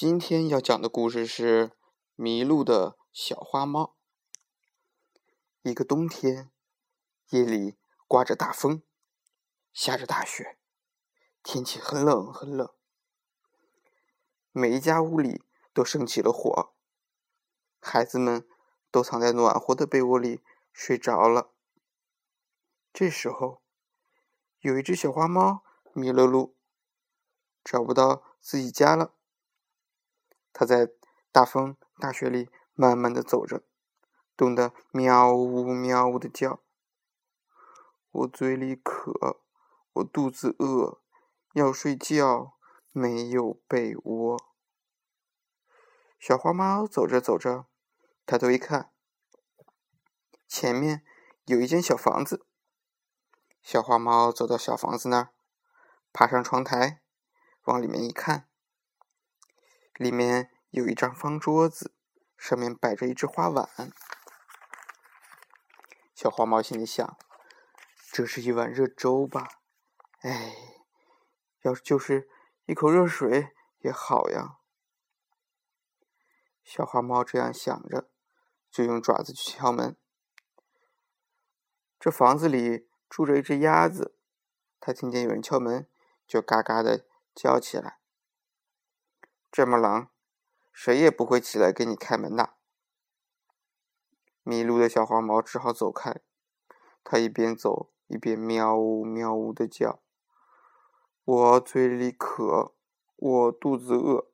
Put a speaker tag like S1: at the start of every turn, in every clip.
S1: 今天要讲的故事是《迷路的小花猫》。一个冬天，夜里刮着大风，下着大雪，天气很冷很冷。每一家屋里都升起了火，孩子们都藏在暖和的被窝里睡着了。这时候，有一只小花猫迷了路。找不到自己家了，它在大风大雪里慢慢的走着，冻得喵呜喵呜的叫。我嘴里渴，我肚子饿，要睡觉，没有被窝。小花猫走着走着，抬头一看，前面有一间小房子。小花猫走到小房子那儿，爬上窗台。往里面一看，里面有一张方桌子，上面摆着一只花碗。小花猫心里想：“这是一碗热粥吧？哎，要是就是一口热水也好呀。”小花猫这样想着，就用爪子去敲门。这房子里住着一只鸭子，它听见有人敲门，就嘎嘎的。叫起来，这么冷，谁也不会起来给你开门的。迷路的小花猫只好走开，它一边走一边喵呜喵呜的叫。我嘴里渴，我肚子饿，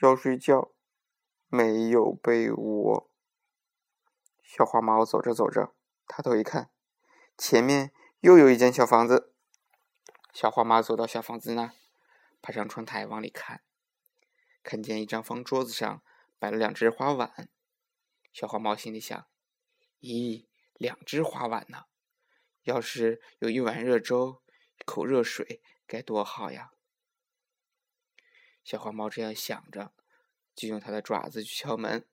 S1: 要睡觉，没有被窝。小花猫走着走着，抬头一看，前面又有一间小房子。小花猫走到小房子那。爬上窗台往里看，看见一张方桌子上摆了两只花碗。小花猫心里想：“咦，两只花碗呢？要是有一碗热粥，一口热水，该多好呀！”小花猫这样想着，就用它的爪子去敲门。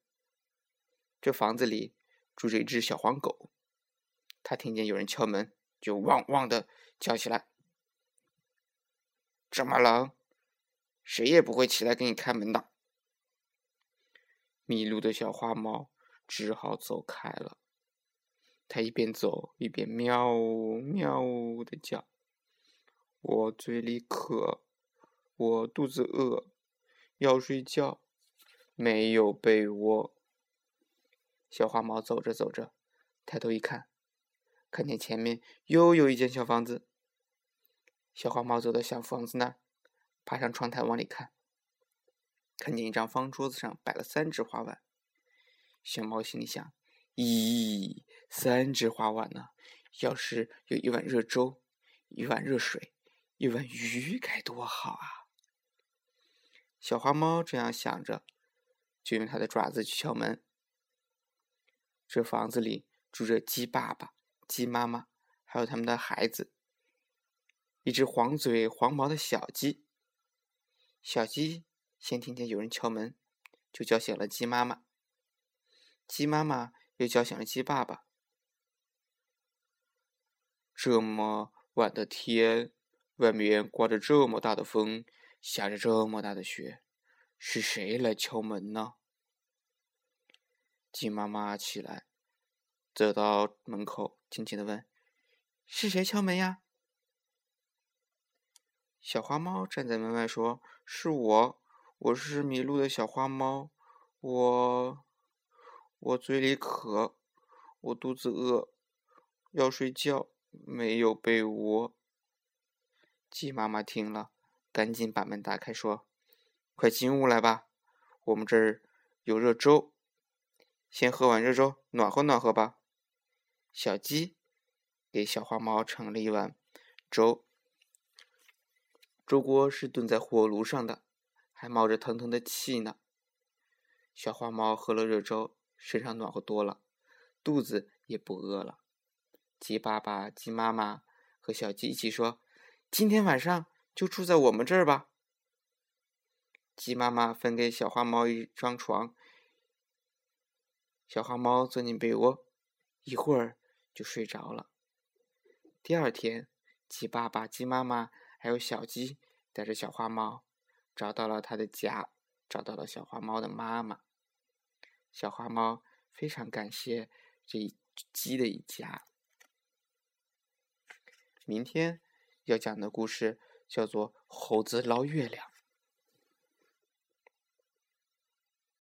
S1: 这房子里住着一只小黄狗，它听见有人敲门，就汪汪的叫起来：“这么冷！”谁也不会起来给你开门的。迷路的小花猫只好走开了。它一边走一边喵呜喵呜的叫。我嘴里渴，我肚子饿，要睡觉，没有被窝。小花猫走着走着，抬头一看，看见前面又有一间小房子。小花猫走到小房子那。爬上窗台往里看，看见一张方桌子上摆了三只花碗。小猫心里想：“咦，三只花碗呢？要是有一碗热粥，一碗热水，一碗鱼，该多好啊！”小花猫这样想着，就用它的爪子去敲门。这房子里住着鸡爸爸、鸡妈妈，还有他们的孩子，一只黄嘴黄毛的小鸡。小鸡先听见有人敲门，就叫醒了鸡妈妈。鸡妈妈又叫醒了鸡爸爸。这么晚的天，外面刮着这么大的风，下着这么大的雪，是谁来敲门呢？鸡妈妈起来，走到门口，轻轻的问：“是谁敲门呀？”小花猫站在门外说：“是我，我是迷路的小花猫，我我嘴里渴，我肚子饿，要睡觉，没有被窝。”鸡妈妈听了，赶紧把门打开说：“快进屋来吧，我们这儿有热粥，先喝碗热粥，暖和暖和吧。”小鸡给小花猫盛了一碗粥。粥锅是炖在火炉上的，还冒着腾腾的气呢。小花猫喝了热粥，身上暖和多了，肚子也不饿了。鸡爸爸、鸡妈妈和小鸡一起说：“今天晚上就住在我们这儿吧。”鸡妈妈分给小花猫一张床，小花猫钻进被窝，一会儿就睡着了。第二天，鸡爸爸、鸡妈妈。还有小鸡带着小花猫找到了它的家，找到了小花猫的妈妈。小花猫非常感谢这一鸡的一家。明天要讲的故事叫做《猴子捞月亮》。